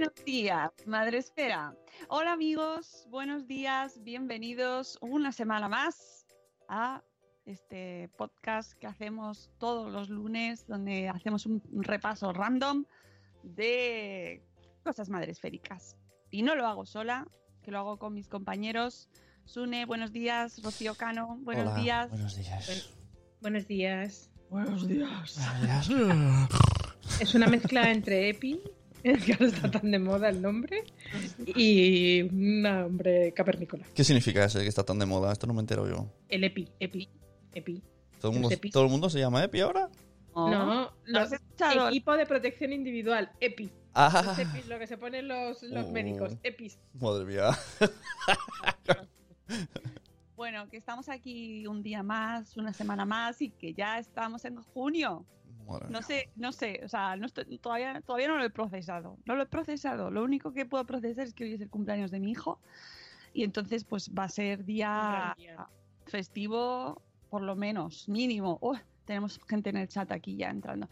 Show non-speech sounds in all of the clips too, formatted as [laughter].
Buenos días, Madre Esfera. Hola amigos, buenos días, bienvenidos una semana más a este podcast que hacemos todos los lunes, donde hacemos un repaso random de cosas madresféricas. Y no lo hago sola, que lo hago con mis compañeros. Sune, buenos días. Rocío Cano, buenos Hola, días. Buenos días. Buenos días. Buenos días. Buenos días. Es una mezcla entre Epi, que ahora está tan de moda el nombre, y un nombre cavernícola. ¿Qué significa ese que está tan de moda? Esto no me entero yo. El Epi, Epi, Epi. ¿Todo el mundo, Los EPIs. ¿todo el mundo se llama Epi ahora? Oh, No, ¿lo has los equipo de protección individual, Epi. Ah, Los EPIs, lo que se ponen los, los Oh. médicos, Epis. madre mía. Bueno, que estamos aquí un día más, una semana más y que ya estamos en junio. No sé, no sé, o sea, no estoy- todavía, todavía no lo he procesado. No lo he procesado. Lo único que puedo procesar es que hoy es el cumpleaños de mi hijo y entonces pues va a ser día festivo, por lo menos, mínimo. Uy, tenemos gente en el chat aquí ya entrando.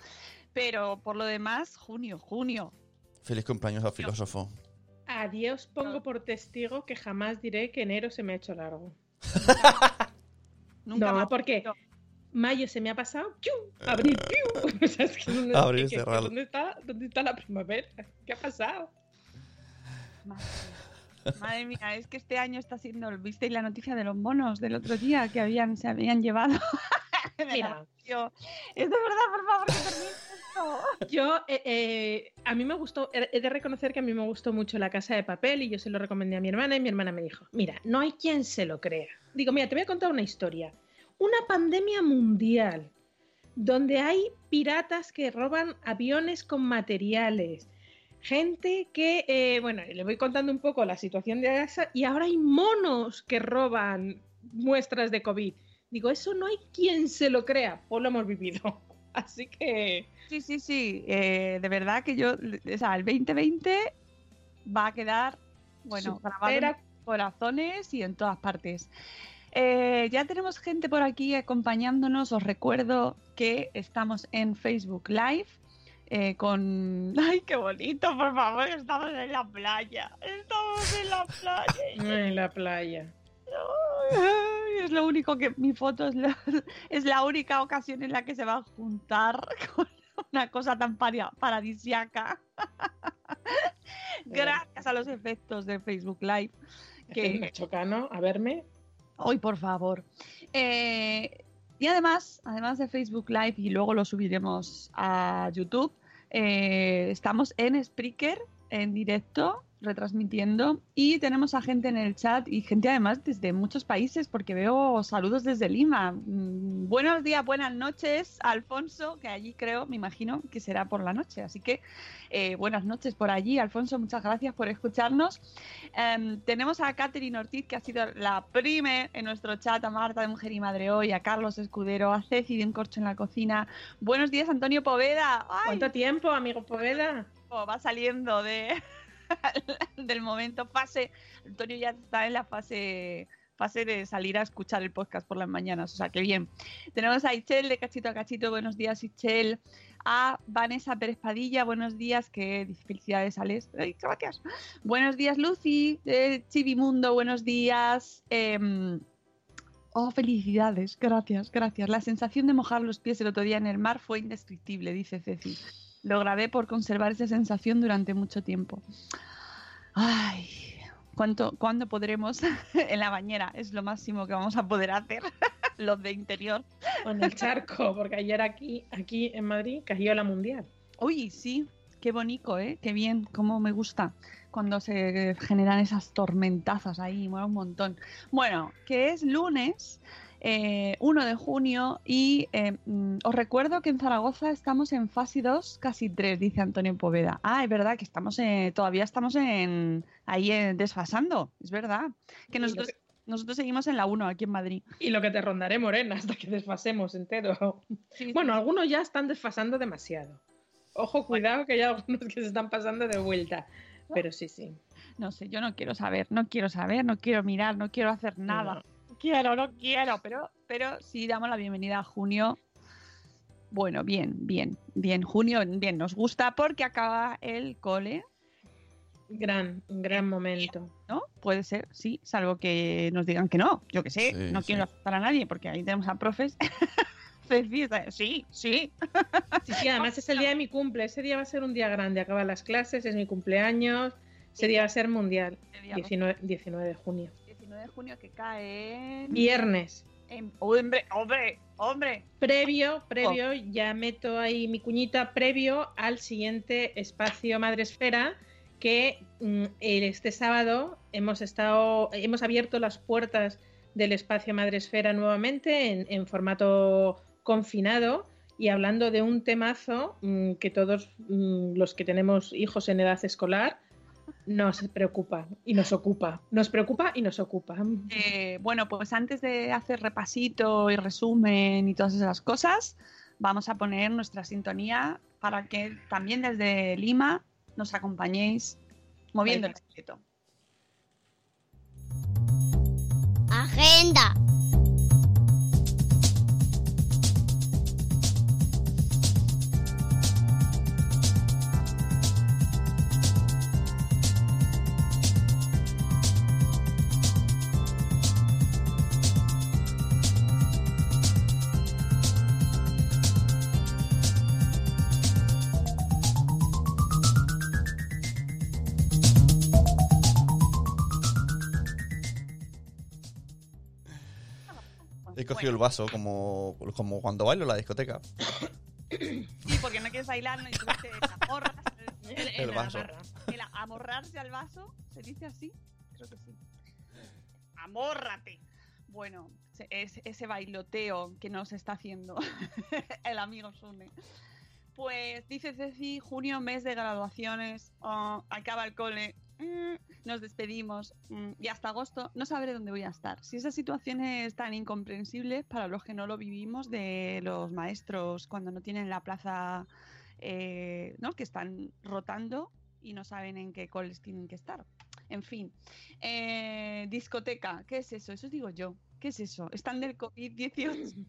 Pero por lo demás, junio, junio. Feliz cumpleaños al filósofo. Adiós, pongo por testigo que jamás diré que enero se me ha hecho largo. [laughs] Nunca No, porque mayo se me ha pasado, ¡piu! abril, ¡piu! [laughs] O sea, es que ¿dónde, Abril, que- que- cerrado. ¿dónde está, ¿dónde está la primavera? ¿Qué ha pasado? Madre mía. Madre mía, es que este año está siendo, ¿visteis la noticia de los monos del otro día que habían, se habían llevado? [laughs] Mira. radio? Es de verdad, por favor, que termine esto. Yo, eh, eh, a mí me gustó, he de reconocer que a mí me gustó mucho La Casa de Papel y yo se lo recomendé a mi hermana y mi hermana me dijo, mira, no hay quien se lo crea. Digo, mira, te voy a contar una historia. Una pandemia mundial donde hay piratas que roban aviones con materiales. Gente que, eh, bueno, le voy contando un poco la situación de esa y ahora hay monos que roban muestras de COVID. Digo, eso no hay quien se lo crea, pues lo hemos vivido. [laughs] Así que... Sí, sí, sí, eh, de verdad que yo, o sea, el 2020 va a quedar, bueno, grabado en Supera- corazones y en todas partes. Eh, ya tenemos gente por aquí acompañándonos. Os recuerdo que estamos en Facebook Live eh, con... [laughs] ¡Ay, qué bonito! Por favor, estamos en la playa. Estamos en la playa. [laughs] En la playa. Ay, es lo único que mi foto es la, [laughs] es la única ocasión en la que se va a juntar con una cosa tan paria- paradisiaca. Gracias a los efectos de Facebook Live. Que Que Chocano, a verme. Hoy, por favor. Eh, y además, además de Facebook Live, y luego lo subiremos a YouTube, eh, estamos en Spreaker en directo retransmitiendo y tenemos a gente en el chat y gente además desde muchos países porque veo saludos desde Lima. Mm, buenos días, buenas noches, Alfonso, que allí creo, me imagino que será por la noche. Así que eh, buenas noches por allí, Alfonso, muchas gracias por escucharnos. Em, tenemos a Catherine Ortiz, que ha sido la prime en nuestro chat, a Marta de Mujer y Madre Hoy, a Carlos Escudero, a Ceci de Un Corcho en la Cocina. Buenos días, Antonio Poveda. ¡Ay! ¿Cuánto tiempo, amigo Poveda? Oh, va saliendo de, [laughs] [laughs] del momento. Fase, Antonio ya está en la fase fase de salir a escuchar el podcast por las mañanas, o sea que bien. Tenemos a Ichel de Cachito a Cachito, buenos días Ichel. A Vanessa Pérez Padilla, buenos días, que felicidades Alex. Ay, gracias. Buenos días Lucy de Chivimundo, buenos días. Em, Oh, felicidades, gracias, gracias. La sensación de mojar los pies el otro día en el mar fue indescriptible, dice Ceci. Lo grabé por conservar esa sensación durante mucho tiempo. Ay, ¿cuánto, ¿cuándo podremos [laughs] en la bañera? Es lo máximo que vamos a poder hacer, [laughs] los de interior. O en el charco, porque ayer aquí, aquí en Madrid cayó la mundial. Uy, sí, qué bonito, ¿eh? Qué bien, cómo me gusta cuando se generan esas tormentazas ahí, mola un montón. Bueno, que es lunes. Eh, 1 de junio y eh, mm, os recuerdo que en Zaragoza estamos en fase 2, casi 3, dice Antonio Poveda. Ah, es verdad que estamos en- todavía estamos en ahí eh, desfasando, es verdad. Que nosotros, que- nosotros seguimos en la 1 aquí en Madrid. Y lo que te rondaré, Morena, [laughs] hasta que desfasemos entero. Sí, Bueno, sí. algunos ya están desfasando demasiado. Ojo, cuidado, que hay algunos que se están pasando de vuelta. Pero sí, sí. No sé, yo no quiero saber, no quiero saber, no quiero mirar, no quiero hacer nada. Quiero, no quiero, pero, pero sí damos la bienvenida a junio. Bueno, bien, bien, bien. Junio, bien, nos gusta porque acaba el cole, Gran, gran momento. ¿no? Puede ser, sí, salvo que nos digan que no. Yo que sé, Sí, no sí. quiero asustar a nadie porque ahí tenemos a profes. [laughs] Sí, sí. Sí, sí, además es el día de mi cumple. Ese día va a ser un día grande. Acaban las clases, es mi cumpleaños. Ese día va a ser mundial. Ese día va a 19, 19 de junio. 19 de junio que cae en... Viernes. en- hombre, hombre, hombre. Previo, previo, ya meto ahí mi cuñita, previo al siguiente espacio Madresfera, que mm, este sábado hemos estado, hemos abierto las puertas del espacio Madresfera nuevamente en, en formato confinado y hablando de un temazo mm, que todos mm, los que tenemos hijos en edad escolar nos preocupa y nos ocupa. Nos preocupa y nos ocupa. Eh, bueno, pues antes de hacer repasito y resumen y todas esas cosas, vamos a poner nuestra sintonía para que también desde Lima nos acompañéis moviendo el esqueleto. Agenda. El vaso como, como cuando bailo en la discoteca. Sí, porque no quieres bailar, no en El la vaso. El amorrarse al vaso, ¿se dice así? Creo que sí. Amórrate. Bueno, es- ese bailoteo que nos está haciendo [laughs] el amigo Sune. Pues dice Ceci, junio, mes de graduaciones, oh, acaba el cole, mm, nos despedimos mm, y hasta agosto no sabré dónde voy a estar. Si esa situación es tan incomprensible para los que no lo vivimos de los maestros cuando no tienen la plaza, eh, ¿no? que están rotando y no saben en qué coles tienen que estar. En fin, Eh, discoteca, ¿qué es eso? Eso digo yo. ¿Qué es eso? Están del COVID-18. [laughs]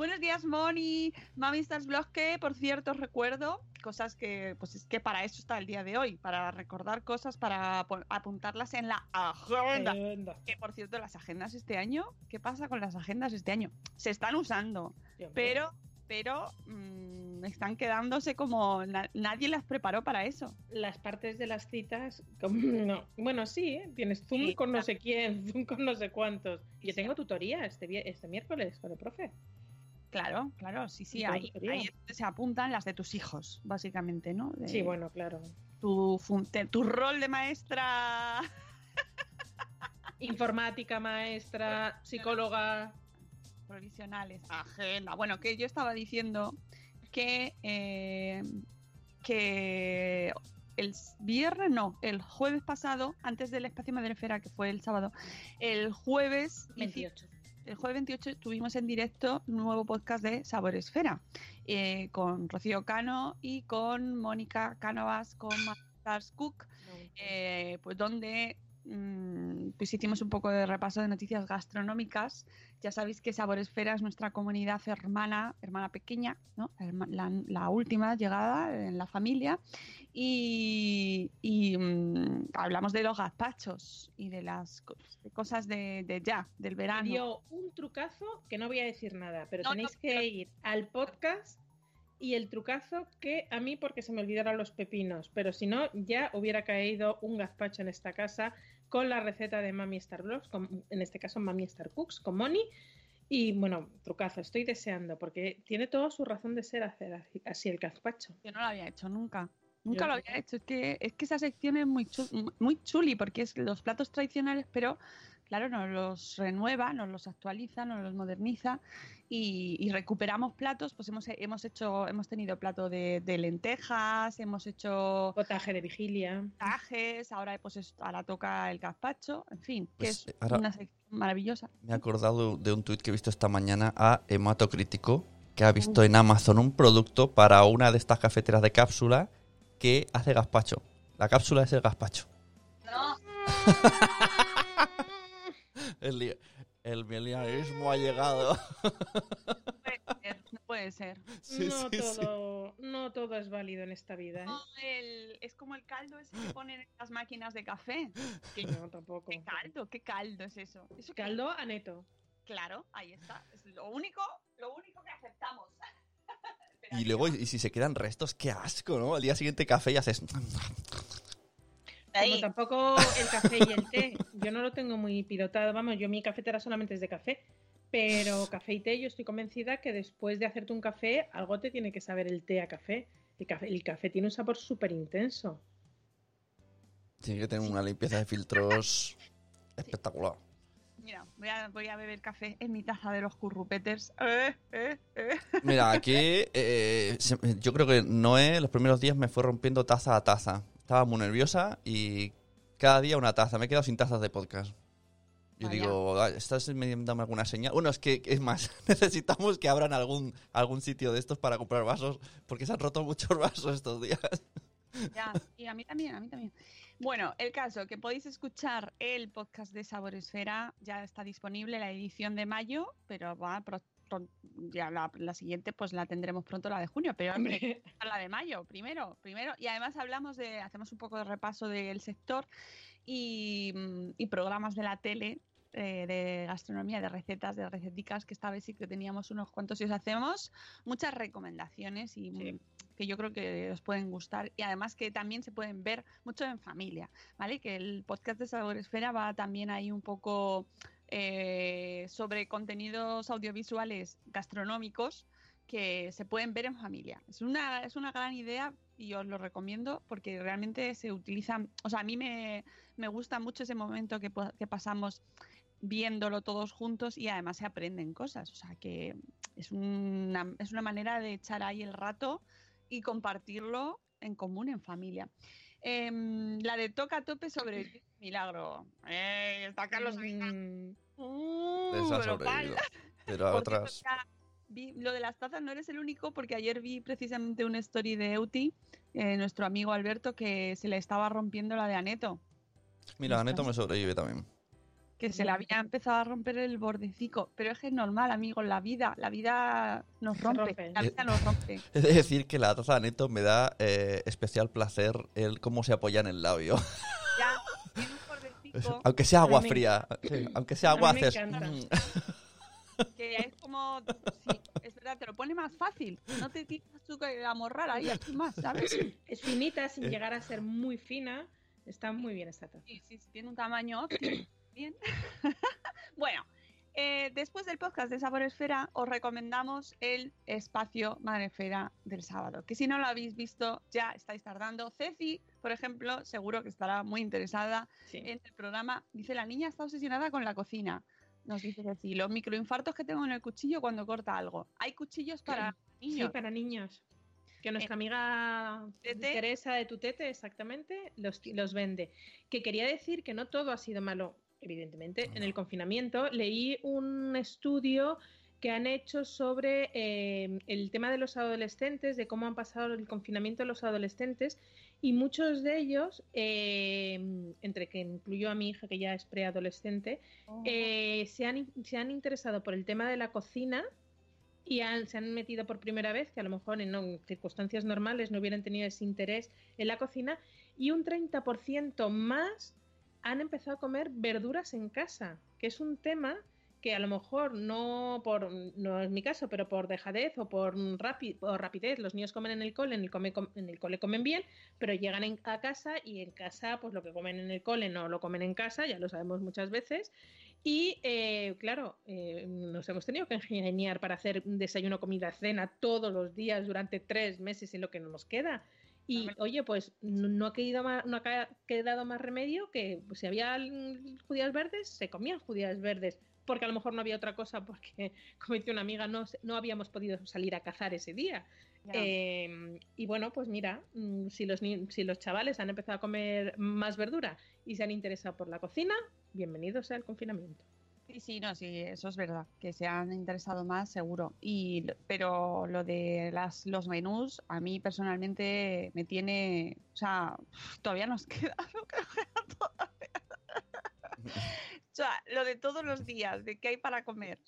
Buenos días, Moni. Mami Stars Blog, que por cierto os recuerdo cosas que, pues es que para eso está el día de hoy, para recordar cosas, para apu- apuntarlas en la agenda. Agenda. Que por cierto, las agendas este año, ¿qué pasa con las agendas este año? Se están usando, Dios pero, pero mm, están quedándose como na- nadie las preparó para eso. las partes de las citas, como- [laughs] no. bueno, sí, ¿eh? tienes Zoom Sí, con no sé quién, [laughs] Zoom con no sé cuántos. Yo tengo tutoría este, este miércoles con el profe. Claro, claro, sí, sí, ahí, ahí se apuntan las de tus hijos, básicamente, ¿no? De Sí, bueno, claro. Tu, tu rol de maestra Informática, maestra, psicóloga. provisionales, agenda. Bueno, que yo estaba diciendo que, eh, que el viernes, no, el jueves pasado, antes del espacio Madrefera, que fue el sábado, el jueves... hici- 28. El jueves 28 tuvimos en directo un nuevo podcast de Sabor Esfera eh, con Rocío Cano y con Mónica Cánovas con Stars Cook, eh, pues donde pues hicimos un poco de repaso de noticias gastronómicas. Ya sabéis que Sabor Esfera es nuestra comunidad hermana, hermana pequeña, ¿no? La, la última llegada en la familia. Y, y, mm, hablamos de los gazpachos y de las de cosas de, de ya, del Me verano. dio un trucazo que no voy a decir nada, pero No, tenéis que ir al podcast y el trucazo que a mí porque se me olvidaron los pepinos, pero si no ya hubiera caído un gazpacho en esta casa con la receta de Mami Star Blogs, con- en este caso Mami Star Cooks con Moni y bueno, trucazo, estoy deseando porque tiene toda su razón de ser hacer así- el gazpacho. Yo no lo había hecho nunca. Nunca Yo lo había hecho. Es que, es que esa sección es muy, chu- muy chuli porque es los platos tradicionales, pero claro, nos los renueva, nos los actualiza, nos los moderniza y, y recuperamos platos. Pues hemos, hemos hecho, hemos tenido plato de, de lentejas, hemos hecho Potaje de vigilia. tajes, ahora pues es- ahora toca el gazpacho, en fin, que Pues, es ahora- una sección maravillosa. Me he acordado de un tuit que he visto esta mañana a Hematocrítico, que ha visto en Amazon un producto para una de estas cafeteras de cápsula que hace gazpacho. La cápsula es el gazpacho. No, [laughs] El, el milenarismo ha llegado. [laughs] puede ser, no puede ser. Sí, no, sí, sí. todo, no todo es válido en esta vida. ¿eh? No, el- es como el caldo ese que ponen en las máquinas de café. Que- No, tampoco. ¿Qué caldo? ¿Qué caldo es eso? ¿Eso qué? Caldo a neto. Claro, ahí está. Es lo único, lo único que aceptamos. [laughs] Y luego, no- y si se quedan restos, qué asco, ¿no? Al día siguiente café y haces... Como tampoco el café y el té. Yo no lo tengo muy pilotado. Vamos, yo mi cafetera solamente es de café. Pero café y té, yo estoy convencida que después de hacerte un café, algo te tiene que saber el té a café. El café, el café tiene un sabor súper intenso. Tiene que tener una limpieza de filtros [laughs] espectacular. Mira, voy a, voy a beber café en mi taza de los currupeters. Eh, eh, eh. Mira, aquí eh, yo creo que Noé los primeros días me fue rompiendo taza a taza. Estaba muy nerviosa y cada día una taza. Me he quedado sin tazas de podcast. Yo Vaya. digo, "Ah, ¿estás dando alguna señal? Bueno, es que es más, [laughs] necesitamos que abran algún, algún sitio de estos para comprar vasos, porque se han roto muchos [laughs] vasos estos días. Ya, y a mí también, a mí también. Bueno, el caso, que podéis escuchar el podcast de Sabor Esfera, ya está disponible la edición de mayo, pero va ya la, la siguiente pues la tendremos pronto, la de junio, pero Hombre, [laughs] la de mayo, primero, primero. Y además hablamos de, hacemos un poco de repaso del sector y, y programas de la tele eh, de gastronomía, de recetas, de receticas, que esta vez sí que teníamos unos cuantos y os hacemos muchas recomendaciones y Sí. que yo creo que os pueden gustar y además que también se pueden ver mucho en familia, ¿vale? Que el podcast de Sabor Esfera va también ahí un poco eh, sobre contenidos audiovisuales gastronómicos que se pueden ver en familia. Es una, es una gran idea y os lo recomiendo porque realmente se utilizan, o sea, a mí me, me gusta mucho ese momento que, que pasamos viéndolo todos juntos y además se aprenden cosas, o sea, que es una, es una manera de echar ahí el rato y compartirlo en común, en familia. Em, la de Toca a Tope sobre [laughs] milagro. Eh, está Carlos mm, Uh, pero. Pero a otras... vi- lo de las tazas no eres el único, porque ayer vi precisamente una story de Euti, eh, nuestro amigo Alberto, que se le estaba rompiendo la de Aneto, Mira, Neto me sobrevive también. que se le había empezado a romper el bordecico. Pero es que es normal, amigo, la vida, la vida nos rompe, rompe. la vida nos rompe. [laughs] He de decir que la taza de Neto me da eh, especial placer el cómo se apoya en el labio. Bordecico [laughs] Aunque sea agua fría. Sí, aunque sea agua, haces... mm. [laughs] que es como, sí, es verdad, te lo pone más fácil. No te tienes tú que amorrar ahí, así más, ¿sabes? Es finita sin Eh. llegar a ser muy fina. Está muy bien esta taza. Sí, sí, sí, tiene un tamaño óptimo. Bien. [laughs] bueno, eh, después del podcast de Sabor Esfera, os recomendamos el espacio Madrefera del sábado. Que si no lo habéis visto, ya estáis tardando. Ceci, por ejemplo, seguro que estará muy interesada Sí. en el programa. Dice: La niña está obsesionada con la cocina. Nos dice Ceci: Los microinfartos que tengo en el cuchillo cuando corta algo. Hay cuchillos para Sí, niños. para niños. Que nuestra amiga Tete. Teresa de Tutete, exactamente, los, los vende. Que quería decir que no todo ha sido malo. Evidentemente, en el confinamiento, leí un estudio que han hecho sobre eh, el tema de los adolescentes, de cómo han pasado el confinamiento de los adolescentes, y muchos de ellos, eh, entre que incluyó a mi hija, que ya es preadolescente, eh, se, han, se han interesado por el tema de la cocina y han- se han metido por primera vez, que a lo mejor en, no- en circunstancias normales no hubieran tenido ese interés en la cocina, y un 30% más han empezado a comer verduras en casa, que es un tema que a lo mejor no por no es mi caso, pero por dejadez o por rapidez, los niños comen en el cole, en el cole comen bien, pero llegan en- a casa y en casa pues lo que comen en el cole no lo comen en casa, ya lo sabemos muchas veces. Y eh, claro, eh, nos hemos tenido que ingeniar para hacer desayuno, comida, cena todos los días durante tres meses en lo que no nos queda. Y oye, pues no no ha, quedado más, no ha quedado más remedio que pues, si había judías verdes, se comían judías verdes. Porque a lo mejor no había otra cosa, porque, [laughs] como dice una amiga, no, no habíamos podido salir a cazar ese día. Eh, y bueno, pues mira, mm, si los, si los chavales han empezado a comer más verdura y se han interesado por la cocina, bienvenidos sea el confinamiento. Sí, sí, no, sí, eso es verdad, que se han interesado más, seguro. Y, pero lo de las, los menús, a mí personalmente me tiene, o sea, todavía nos [laughs] queda, lo que todavía. O sea, lo de todos los días, de qué hay para comer,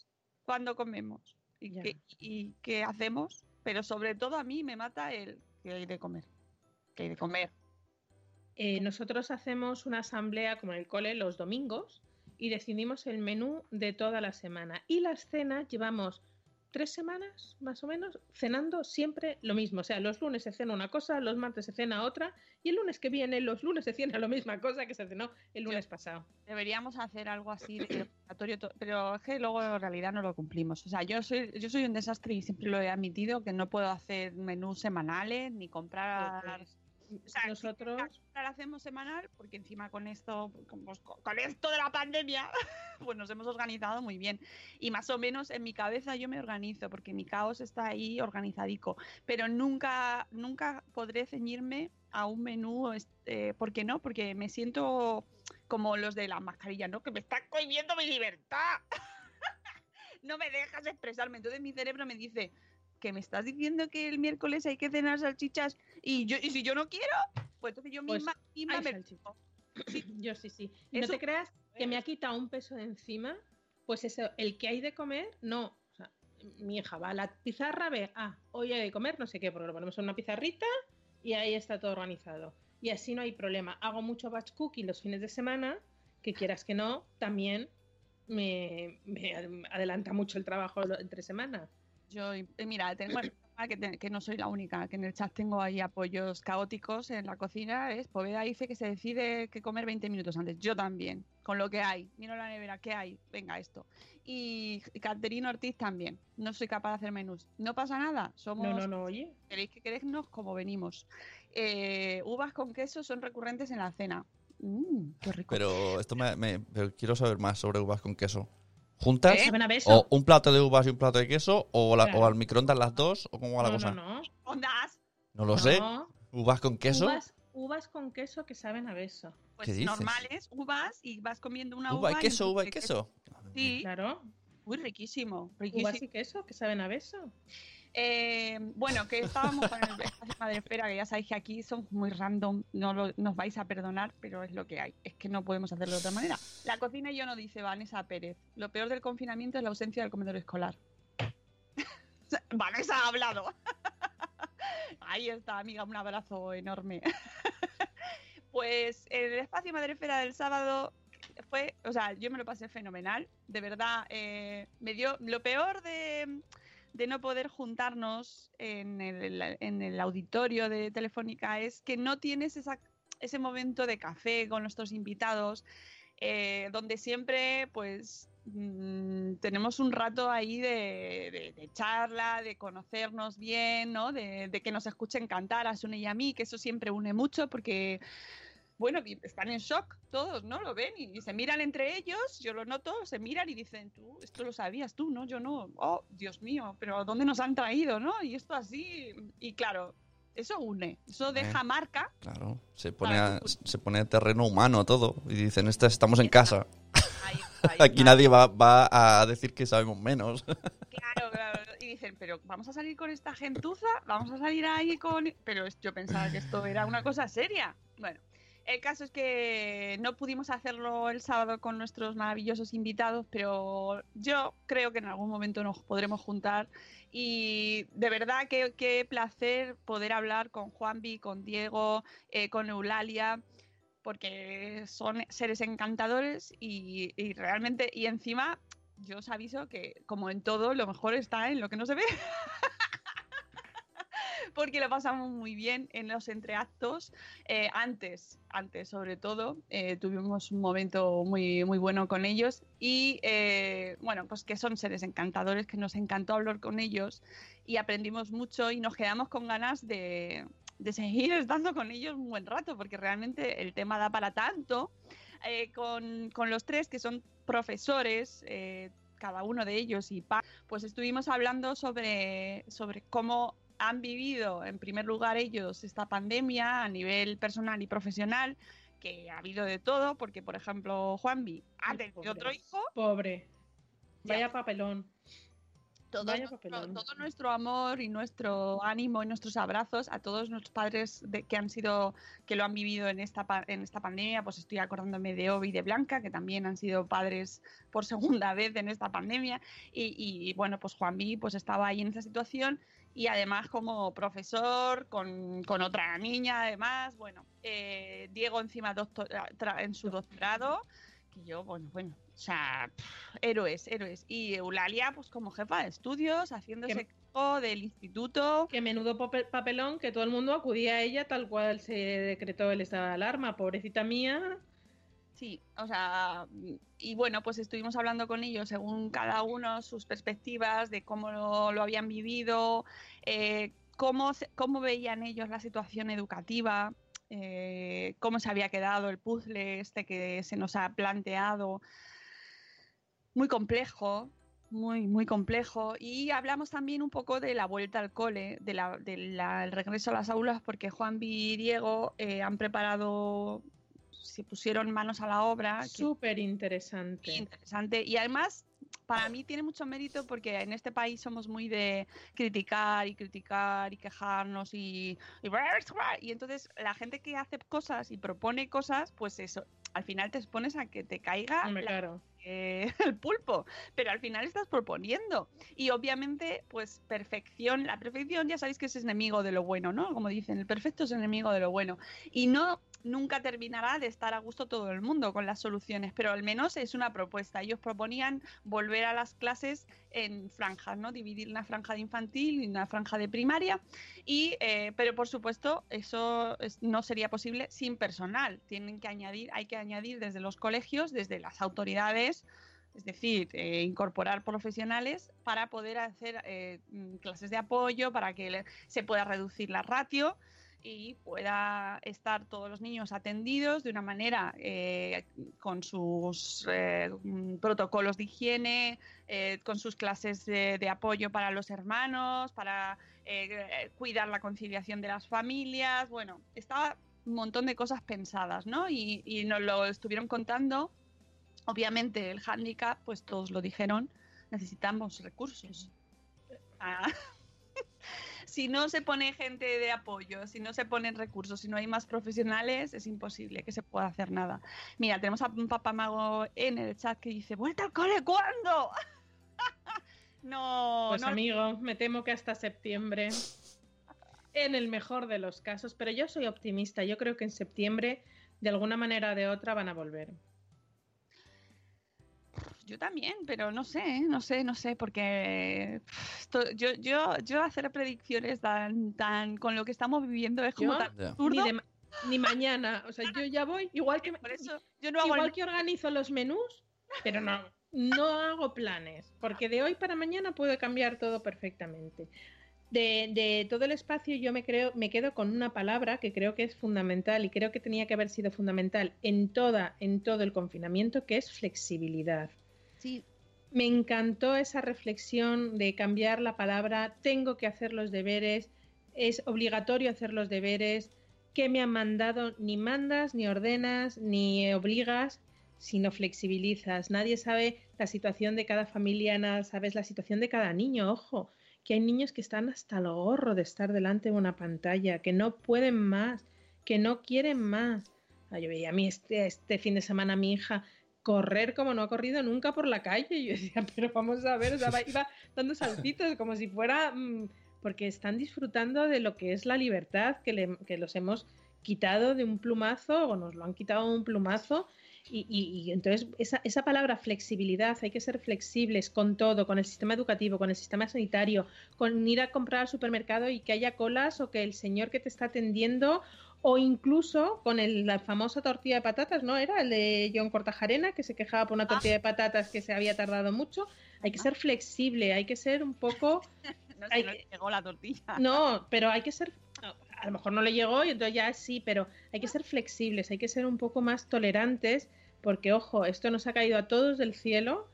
cuándo comemos y, qué, y qué hacemos, pero sobre todo a mí me mata el que hay de comer, que hay de comer. Eh, nosotros hacemos una asamblea como en el cole los domingos y decidimos el menú de toda la semana. Y las cenas llevamos tres semanas más o menos cenando siempre lo mismo. O sea, los lunes se cena una cosa, los martes se cena otra y el lunes que viene, los lunes se cena [laughs] la misma cosa que se cenó el lunes pasado. Deberíamos hacer algo así de pero es que luego en realidad no lo cumplimos. O sea, yo soy, yo soy un desastre y siempre lo he admitido que no puedo hacer menús semanales ni comprar. O sea, nosotros- comprar hacemos semanal porque encima con esto, con, pues, con- esto de la pandemia, [laughs] pues nos hemos organizado muy bien. Y más o menos en mi cabeza yo me organizo porque mi caos está ahí organizadico. Pero nunca, nunca podré ceñirme a un menú, este, ¿por qué no? Porque me siento como los de la mascarilla, ¿no? Que me están cohibiendo mi libertad. [laughs] no me dejas expresarme. Entonces mi cerebro me dice que me estás diciendo que el miércoles hay que cenar salchichas y yo y si yo no quiero, pues entonces yo Pues misma, misma hay me salchichas. Yo sí, sí. Y no te creas que me ha quitado un peso de encima, pues eso, el que hay de comer, no. O sea, mi hija va a la pizarra, ve, ah, hoy hay de comer, no sé qué, porque lo ponemos en una pizarrita y ahí está todo organizado. Y así no hay problema. Hago mucho batch cooking los fines de semana, que quieras que no, también me, me adelanta mucho el trabajo entre semana. Yo, mira, tengo que, te- que no soy la única, que en el chat tengo ahí apoyos caóticos en la cocina. Es Poveda dice que se decide que comer 20 minutos antes. Yo también, con lo que hay. Miro la nevera, ¿qué hay? Venga, esto. Y Caterina Ortiz también. No soy capaz de hacer menús. No pasa nada. Somos. No, no, no, oye. Queréis que querernos como venimos. Eh, uvas con queso son recurrentes en la cena. Mm, qué rico. Pero esto me, me- pero quiero saber más sobre uvas con queso. ¿Juntas? ¿Qué? ¿Saben a beso? ¿O un plato de uvas y un plato de queso? ¿O, la- Claro. o al microondas las dos? ¿O cómo va la No, cosa? no, no. ¿Ondas? No lo sé. ¿Uvas con queso? Uvas, uvas con queso que saben a beso. Pues ¿Qué dices? normales, uvas, y vas comiendo una Uva uva. y queso, uva y queso. Sí, Claro. Uy, riquísimo, Uvas y queso que saben a beso. Eh, bueno, que estábamos con el espacio Madrefera, que ya sabéis que aquí son muy random, no nos vais a perdonar, pero es lo que hay. Es que no podemos hacerlo de otra manera. La cocina yo no dice Vanessa Pérez. Lo peor del confinamiento es la ausencia del comedor escolar. [laughs] Vanessa ha hablado. [laughs] Ahí está, amiga, un abrazo enorme. [laughs] Pues el espacio Madrefera del sábado fue, o sea, yo me lo pasé fenomenal, de verdad, eh, me dio lo peor de, de no poder juntarnos en el, en el auditorio de Telefónica es que no tienes esa, ese momento de café con nuestros invitados, eh, donde siempre, pues, mm, tenemos un rato ahí de, de- de charla, de conocernos bien, ¿no? De, que nos escuchen cantar a Sune y a mí, que eso siempre une mucho porque bueno, están en shock todos, ¿no? Lo ven y, y se miran entre ellos, yo lo noto, se miran y dicen, tú, esto lo sabías tú, ¿no? Yo no, oh, Dios mío, pero ¿dónde nos han traído, no? Y esto así, y claro, eso une, eso deja marca. Claro, se pone, a- se pone a terreno humano todo. Y dicen, "Esta- estamos en casa. [laughs] Aquí nadie va, va a decir que sabemos menos. [laughs] Claro, claro. Y dicen, pero vamos a salir con esta gentuza, vamos a salir ahí con... Pero yo pensaba que esto era una cosa seria. Bueno, el caso es que no pudimos hacerlo el sábado con nuestros maravillosos invitados, pero yo creo que en algún momento nos podremos juntar. Y de verdad que qué placer poder hablar con Juanvi, con Diego, eh, con Eulalia porque son seres encantadores y, y realmente, y encima yo os aviso que como en todo, lo mejor está en lo que no se ve. [laughs] porque lo pasamos muy bien en los entreactos. Eh, antes, antes sobre todo, eh, tuvimos un momento muy, muy bueno con ellos y eh, bueno, pues que son seres encantadores, que nos encantó hablar con ellos y aprendimos mucho y nos quedamos con ganas de, de seguir [laughs] estando con ellos un buen rato, porque realmente el tema da para tanto. Eh, con, con los tres que son profesores, eh, cada uno de ellos y pa, pues estuvimos hablando sobre, sobre cómo han vivido en primer lugar ellos esta pandemia a nivel personal y profesional, que ha habido de todo, porque por ejemplo Juanvi ha tenido otro hijo. Pobre. Vaya papelón. todo Vaya nuestro, papelón. todo nuestro amor y nuestro ánimo y nuestros abrazos a todos nuestros padres de, que han sido que lo han vivido en esta en esta pandemia pues estoy acordándome de Obi y de Blanca que también han sido padres por segunda [laughs] vez en esta pandemia y, y, bueno pues Juanvi pues estaba ahí en esa situación y además como profesor con, con otra niña además bueno eh, Diego encima doctor- tra- en su doctorado que yo, bueno, bueno, o sea, pff, héroes, héroes. Y Eulalia, pues como jefa de estudios, haciéndose cargo del instituto. Que menudo pape- papelón que todo el mundo acudía a ella tal cual se decretó el estado de alarma. Pobrecita mía. Sí, o sea, y bueno, pues estuvimos hablando con ellos según cada uno sus perspectivas de cómo lo, lo habían vivido, eh, cómo, cómo veían ellos la situación educativa, eh, cómo se había quedado el puzzle este que se nos ha planteado. Muy complejo, muy, muy complejo. Y hablamos también un poco de la vuelta al cole, del de la- regreso a las aulas, porque Juan y Diego eh, han preparado, se pusieron manos a la obra. Súper interesante. interesante. Y además, para mí tiene mucho mérito porque en este país somos muy de criticar y criticar y quejarnos y, y, y entonces la gente que hace cosas y propone cosas, pues eso, al final te expones a que te caiga Hombre, la- claro. Eh, [laughs] el pulpo, pero al final estás proponiendo. Y obviamente, pues perfección, la perfección ya sabéis que es enemigo de lo bueno, ¿no? Como dicen, el perfecto es enemigo de lo bueno. Y no nunca terminará de estar a gusto todo el mundo con las soluciones, pero al menos es una propuesta. Ellos proponían volver a las clases en franjas, ¿no? Dividir una franja de infantil y una franja de primaria. Y, eh, pero por supuesto, eso es- no sería posible sin personal. Tienen que añadir, hay que añadir desde los colegios, desde las autoridades, es decir, eh, incorporar profesionales para poder hacer eh, mm, clases de apoyo, para que se pueda reducir la ratio y pueda estar todos los niños atendidos de una manera eh, con sus mm, protocolos de higiene, con sus clases de, apoyo para los hermanos, para cuidar la conciliación de las familias. Bueno, estaba un montón de cosas pensadas, ¿no? Y, y nos lo estuvieron contando. Obviamente el hándicap, pues todos lo dijeron, necesitamos recursos. Ah, [laughs] si no se pone gente de apoyo, si no se ponen recursos, si no hay más profesionales, es imposible que se pueda hacer nada. Mira, tenemos a un papamago en el chat que dice, ¿vuelta al cole cuándo? [laughs] no, Pues no. amigo, me temo que hasta septiembre. En el mejor de los casos, pero yo soy optimista. Yo creo que en septiembre, de alguna manera o de otra, van a volver. Yo también, pero no sé, no sé, no sé, porque pff, yo, yo, yo hacer predicciones tan, tan con lo que estamos viviendo es como Yo, tan absurdo. Ni, de ma- ni mañana. O sea, yo ya voy, igual que, Por eso yo no hago igual el- que organizo los menús, pero no, no hago planes, porque de hoy para mañana puede cambiar todo perfectamente. De, de todo el espacio yo me creo, me quedo con una palabra que creo que es fundamental y creo que tenía que haber sido fundamental en toda, en todo el confinamiento, que es flexibilidad. Sí, Me encantó esa reflexión de cambiar la palabra tengo que hacer los deberes, es obligatorio hacer los deberes, que me han mandado, ni mandas, ni ordenas, ni obligas, si no flexibilizas. Nadie sabe la situación de cada familia, nada sabes la situación de cada niño, ojo, que hay niños que están hasta el gorro de estar delante de una pantalla, que no pueden más, que no quieren más. Yo veía a mí este, este fin de semana mi hija correr como no ha corrido nunca por la calle. Y yo decía, [laughs] pero vamos a ver, o sea, iba dando saltitos como si fuera... mm, porque están disfrutando de lo que es la libertad que, le- que los hemos quitado de un plumazo o nos lo han quitado de un plumazo. Y, y- y entonces esa, esa palabra flexibilidad, hay que ser flexibles con todo, con el sistema educativo, con el sistema sanitario, con ir a comprar al supermercado y que haya colas o que el señor que te está atendiendo o incluso con el- la famosa tortilla de patatas, ¿no? Era el de John Cortajarena, que se quejaba por una tortilla de patatas que se había tardado mucho. Hay que ser flexible, hay que ser un poco... [laughs] No sé, Hay no que- le llegó la tortilla. No, pero hay que ser... A lo mejor no le llegó y entonces ya sí, pero hay que ser flexibles, hay que ser un poco más tolerantes, porque ojo, esto nos ha caído a todos del cielo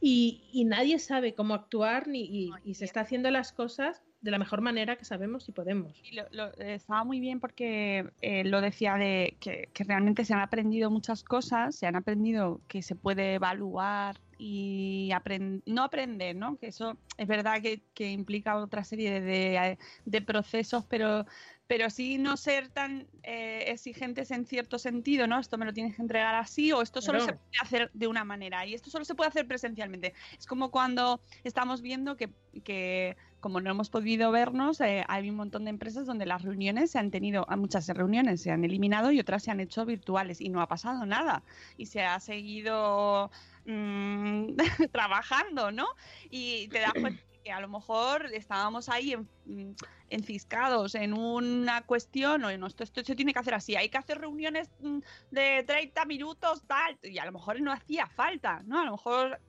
y, y nadie sabe cómo actuar ni, y, y se está haciendo las cosas de la mejor manera que sabemos y podemos. Y lo- lo- eh, estaba muy bien porque eh, lo decía de que, que realmente se han aprendido muchas cosas, se han aprendido que se puede evaluar y apren- no aprender, ¿no? Que eso es verdad que, que implica otra serie de, de procesos, pero, pero sí no ser tan eh, exigentes en cierto sentido, ¿no? Esto me lo tienes que entregar así o esto solo se puede hacer de una manera y esto solo se puede hacer presencialmente. Es como cuando estamos viendo que, que como no hemos podido vernos, eh, hay un montón de empresas donde las reuniones se han tenido, a muchas reuniones se han eliminado y otras se han hecho virtuales y no ha pasado nada. Y se ha seguido mm, [laughs] trabajando, ¿no? Y te das cuenta que a lo mejor estábamos ahí en- mm, enciscados en una cuestión, o no, esto, esto se tiene que hacer así, hay que hacer reuniones mm, de 30 minutos, tal, y a lo mejor no hacía falta, ¿no? A lo mejor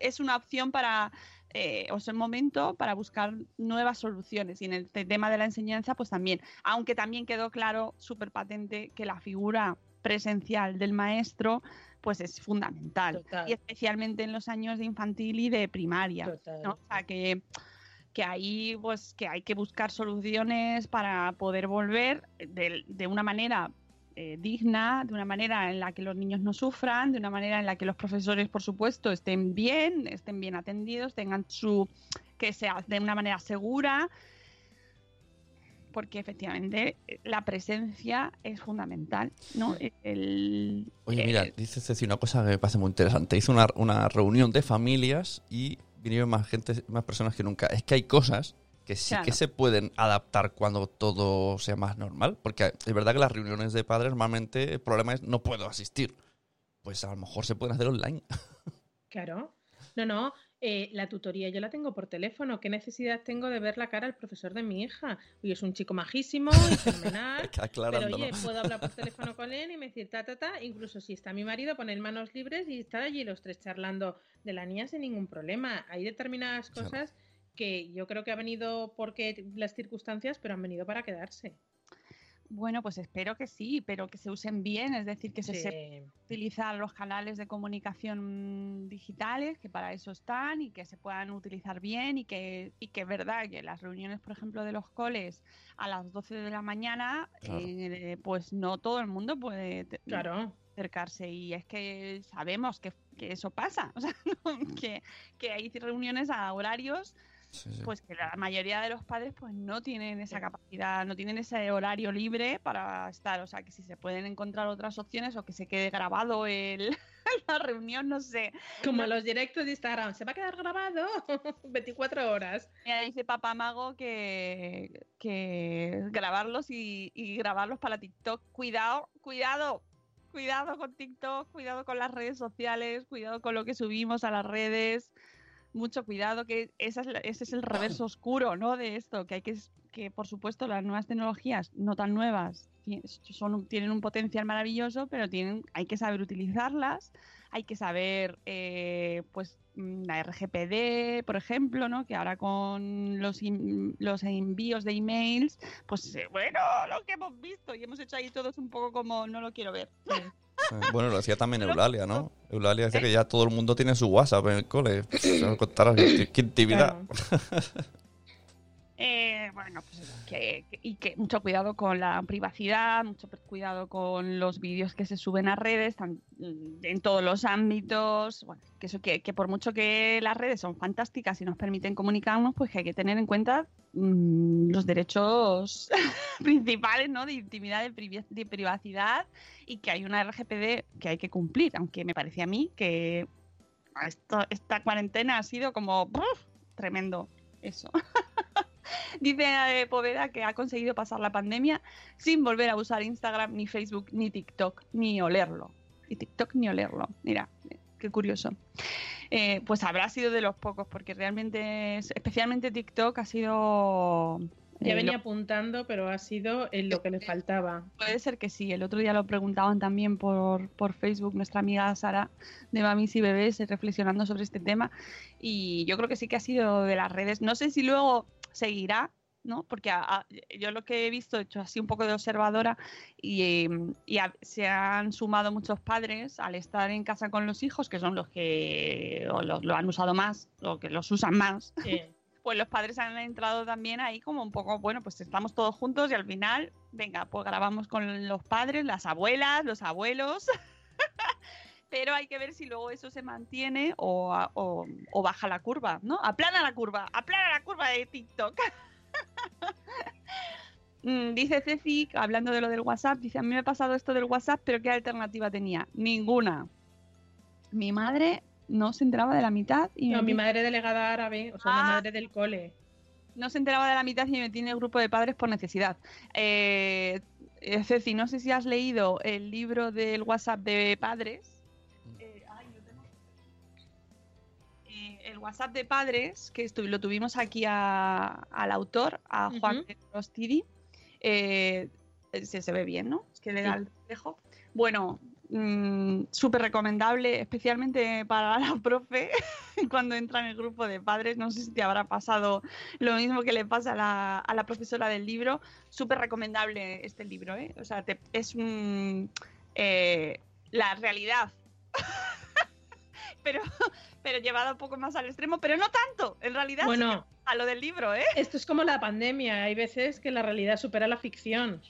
es una opción para, eh, o es el momento para buscar nuevas soluciones. Y en el te- tema de la enseñanza, pues también, aunque también quedó claro, súper patente, que la figura presencial del maestro pues es fundamental Total. y especialmente en los años de infantil y de primaria o sea que que ahí pues que hay que buscar soluciones para poder volver de, de una manera eh, digna, de una manera en la que los niños no sufran, de una manera en la que los profesores, por supuesto, estén bien, estén bien atendidos, tengan su que sea de una manera segura, porque efectivamente eh, la presencia es fundamental, ¿no? El, Oye, mira, dice Ceci una cosa que me parece muy interesante. Hizo una, una reunión de familias y vinieron más gente, más personas que nunca. Es que hay cosas que sí Claro. que se pueden adaptar cuando todo sea más normal. Porque es verdad que las reuniones de padres normalmente el problema es no puedo asistir. Pues a lo mejor se pueden hacer online. [laughs] Claro. No, no. eh, la tutoría yo la tengo por teléfono. ¿Qué necesidad tengo de ver la cara al profesor de mi hija? Oye, es un chico majísimo y [laughs] fenomenal. Pero oye, puedo hablar por [laughs] teléfono con él y me decir ta, ta, ta. Incluso si está mi marido, poner manos libres y estar allí los tres charlando de la niña sin ningún problema. Hay determinadas Claro. Que yo creo que ha venido porque las circunstancias, pero han venido para quedarse. Bueno, pues espero que sí, pero que se usen bien, es decir, que se Sí. sepa utilizar los canales de comunicación digitales, que para eso están y que se puedan utilizar bien y que, y que es verdad que las reuniones, por ejemplo, de los coles a las 12 de la mañana, Claro. eh, pues no todo el mundo puede Claro. acercarse y es que sabemos que, que eso pasa, [laughs] o sea, que, que hay reuniones a horarios Sí, sí. pues que la mayoría de los padres pues no tienen esa capacidad, no tienen ese horario libre para estar, o sea que si se pueden encontrar otras opciones o que se quede grabado el, [laughs] la reunión, no sé. Como los directos de Instagram, se va a quedar grabado [laughs] 24 horas. Mira, dice Papá Mago que, que grabarlos y, y grabarlos para TikTok. Cuidado, cuidado, cuidado con TikTok, cuidado con las redes sociales, cuidado con lo que subimos a las redes. Mucho cuidado, que esa es la- ese es el reverso [clears throat] oscuro, ¿no? De esto, que hay que, que por supuesto las nuevas tecnologías, no tan nuevas, son, tienen un potencial maravilloso, pero tienen, hay que saber utilizarlas, hay que saber, eh, pues, la RGPD, por ejemplo, ¿no? Que ahora con los, in- los envíos de emails, pues, eh, bueno, lo que hemos visto y hemos hecho ahí todos un poco como no lo quiero ver. Eh, Bueno, lo decía también [laughs] Eulalia, ¿no? Eulalia decía que ya todo el mundo tiene su WhatsApp en el cole. Se qué intimidad. Claro. [laughs] Eh, bueno, pues que, y que mucho cuidado con la privacidad, mucho cuidado con los vídeos que se suben a redes, tan- en todos los ámbitos. Bueno, que eso que, que por mucho que las redes son fantásticas y nos permiten comunicarnos, pues que hay que tener en cuenta mm, los derechos [laughs] principales, ¿no? De intimidad, de, de privacidad y que hay una RGPD que hay que cumplir, aunque me parece a mí que esta cuarentena ha sido como tremendo eso. [laughs] Dice Poveda que ha conseguido pasar la pandemia sin volver a usar Instagram, ni Facebook, ni TikTok, ni olerlo. Ni TikTok ni olerlo. Mira, qué curioso. Eh, pues habrá sido de los pocos, porque realmente, es- especialmente TikTok ha sido... Ya eh, venía lo- apuntando, pero ha sido en lo que le faltaba. Puede ser que sí. El otro día lo preguntaban también por, por Facebook nuestra amiga Sara de Mamis y Bebés reflexionando sobre este tema. Y yo creo que sí que ha sido de las redes. No sé si luego seguirá, ¿no? Porque a- a- yo lo que he visto, he hecho así un poco de observadora y, eh, y a- se han sumado muchos padres al estar en casa con los hijos, que son los que o los- lo han usado más o que los usan más Sí. [laughs] pues los padres han entrado también ahí como un poco, bueno, pues estamos todos juntos y al final, venga, pues grabamos con los padres, las abuelas, los abuelos. [laughs] Pero hay que ver si luego eso se mantiene o, a- o- o baja la curva, ¿no? Aplana la curva, aplana la curva de TikTok. [laughs] Mm, Dice Ceci, hablando de lo del WhatsApp, dice, a mí me ha pasado esto del WhatsApp, pero ¿qué alternativa tenía? Ninguna. Mi madre no se enteraba de la mitad y No, me mi madre delegada árabe, o sea, Ah. madre del cole. no se enteraba de la mitad y me en el grupo de padres por necesidad. Eh, eh, Ceci, no sé si has leído el libro del WhatsApp de padres. El WhatsApp de padres, que lo tuvimos aquí a- al autor, a Juan Ujú. de Rostiri. Eh, se, se ve bien, ¿no? Es que le da Sí. el reflejo. Bueno, mm, súper recomendable, especialmente para la [laughs] profe [laughs] cuando entra en el grupo de padres. No sé si te habrá pasado lo mismo que le pasa a la, a la profesora del libro. Súper recomendable este libro, ¿eh? O sea, te- es un, eh, la realidad. [laughs] pero, [laughs] pero llevada un poco más al extremo, pero no tanto, en realidad, Bueno, a lo del libro, ¿eh? esto es como la pandemia. Hay veces que la realidad supera la ficción.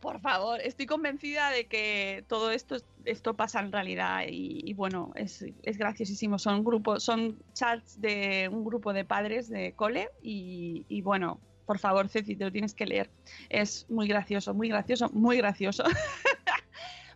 Por favor, estoy convencida de que todo esto, esto pasa en realidad y, y bueno, es, es graciosísimo. Son grupos, son chats de un grupo de padres de cole y, y bueno, por favor, Ceci, te lo tienes que leer. Es muy gracioso, muy gracioso, muy gracioso. [laughs]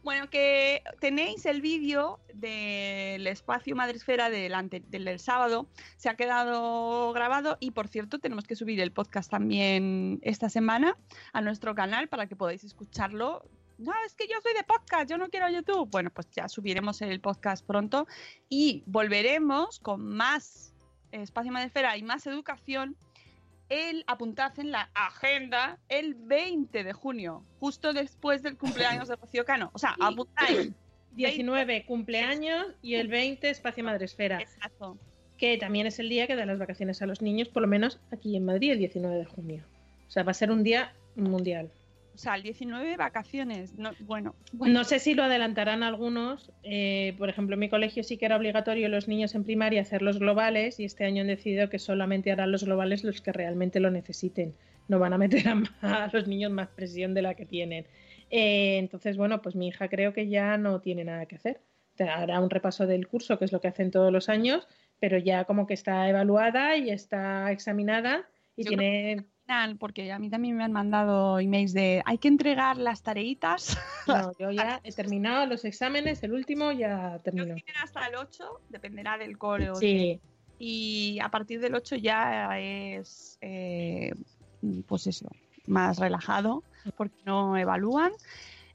bueno, que tenéis el vídeo del espacio Madresfera del, del sábado. Se ha quedado grabado y, por cierto, tenemos que subir el podcast también esta semana a nuestro canal para que podáis escucharlo. No, es que yo soy de podcast, yo no quiero YouTube. Bueno, pues ya subiremos el podcast pronto y volveremos con más espacio Madresfera y más educación. El apuntad en la agenda el 20 de junio, justo después del cumpleaños de Rocío Cano. O sea, apuntáis. 19 cumpleaños y el 20 espacio Madresfera, Exacto. que también es el día que da las vacaciones a los niños, por lo menos aquí en Madrid, el 19 de junio. O sea, va a ser un día mundial. O sea, el 19 vacaciones. No, bueno, bueno. No sé si lo adelantarán algunos. eh, por ejemplo, en mi colegio sí que era obligatorio los niños en primaria hacer los globales y este año han decidido que solamente harán los globales los que realmente lo necesiten. No van a meter a, los niños más presión de la que tienen. Eh, entonces, bueno, pues mi hija creo que ya no tiene nada que hacer. Hará un repaso del curso, que es lo que hacen todos los años, pero ya como que está evaluada y está examinada y Yo tiene... final, porque a mí también me han mandado emails de hay que entregar las tareitas. [laughs] No, yo ya he terminado los exámenes, el último ya terminó. Tienen hasta el 8, dependerá del cole. Sí, Y a partir del 8 ya es, eh, pues eso, más relajado, porque no evalúan.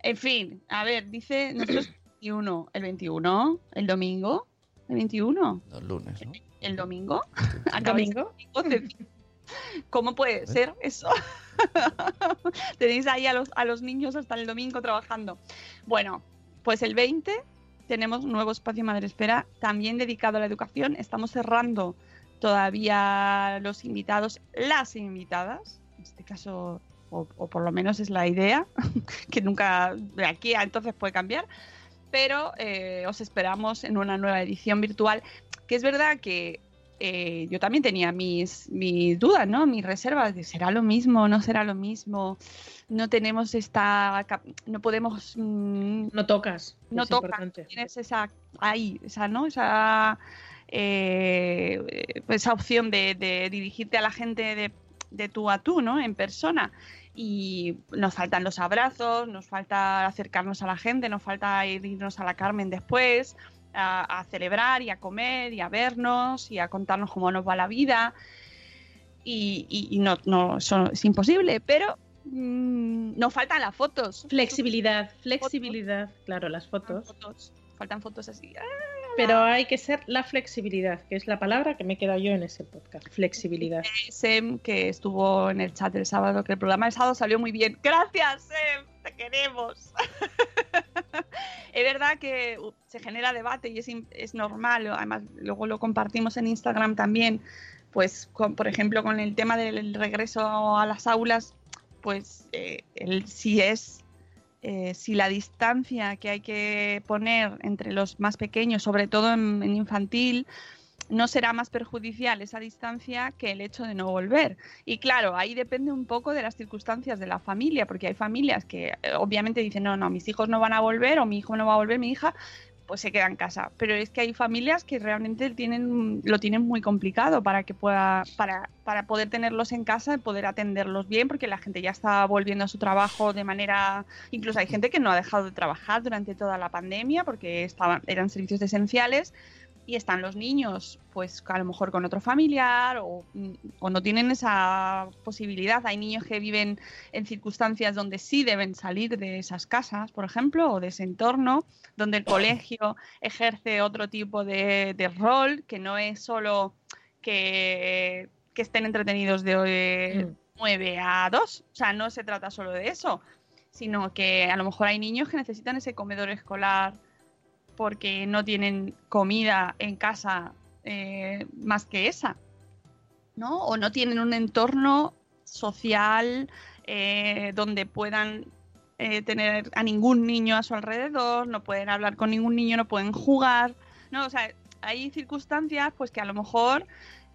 En fin, a ver, dice nosotros [clears throat] 21, el 21, el domingo, el 21, Los lunes, ¿no? el domingo. ¿El Acabáis domingo? [laughs] ¿Cómo puede ser eso? [laughs] Tenéis ahí a los, a los niños hasta el domingo trabajando. Bueno, pues el 20 tenemos un nuevo espacio Madre Espera, también dedicado a la educación. Estamos cerrando todavía los invitados, las invitadas, en este caso, o, o por lo menos es la idea, [laughs] que nunca de aquí a entonces puede cambiar. Pero eh, os esperamos en una nueva edición virtual, que es verdad que eh, yo también tenía mis, mis dudas, ¿no? Mis reservas de será lo mismo, no será lo mismo. No tenemos esta, no podemos, mm, No tocas. no es toca, importante. tienes esa ahí, esa, ¿no? Esa, eh, esa opción de, de dirigirte a la gente de, de tú a tú, ¿no? En persona. Y nos faltan los abrazos, nos falta acercarnos a la gente, nos falta irnos a la Carmen después, a, a celebrar y a comer y a vernos y a contarnos cómo nos va la vida. Y, y- y no, no, eso es imposible, pero mm, nos faltan las fotos. Flexibilidad, flexibilidad, claro, las fotos. fotos. Faltan fotos así. Pero hay que ser la flexibilidad, que es la palabra que me he quedado yo en ese podcast. Flexibilidad. Sem, que estuvo en el chat el sábado, que el programa del sábado salió muy bien. Gracias, Sem, te queremos. [laughs] es verdad que uh, se genera debate y es, es normal, además luego lo compartimos en Instagram también, pues por ejemplo con el tema del regreso a las aulas, pues eh, si es eh, si la distancia que hay que poner entre los más pequeños, sobre todo en infantil, no será más perjudicial esa distancia que el hecho de no volver. Y claro, ahí depende un poco de las circunstancias de la familia, porque hay familias que eh, obviamente dicen, no, no, mis hijos no van a volver o mi hijo no va a volver, mi hija, pues se queda en casa. Pero es que hay familias que realmente tienen, lo tienen muy complicado para que pueda, para, para poder tenerlos en casa y poder atenderlos bien, porque la gente ya está volviendo a su trabajo de manera, incluso hay gente que no ha dejado de trabajar durante toda la pandemia porque estaban, eran servicios esenciales y están los niños, pues a lo mejor con otro familiar o, mm, o no tienen esa posibilidad. Hay niños que viven en circunstancias donde sí deben salir de esas casas, por ejemplo, o de ese entorno, donde el colegio ejerce otro tipo de, de rol, que no es solo que, que estén entretenidos de eh, 9 a 2. O sea, no se trata solo de eso, sino que a lo mejor hay niños que necesitan ese comedor escolar porque no tienen comida en casa eh, más que esa, ¿no? O no tienen un entorno social eh, donde puedan eh, tener a ningún niño a su alrededor, no pueden hablar con ningún niño, no pueden jugar, ¿no? O sea, hay circunstancias pues que a lo mejor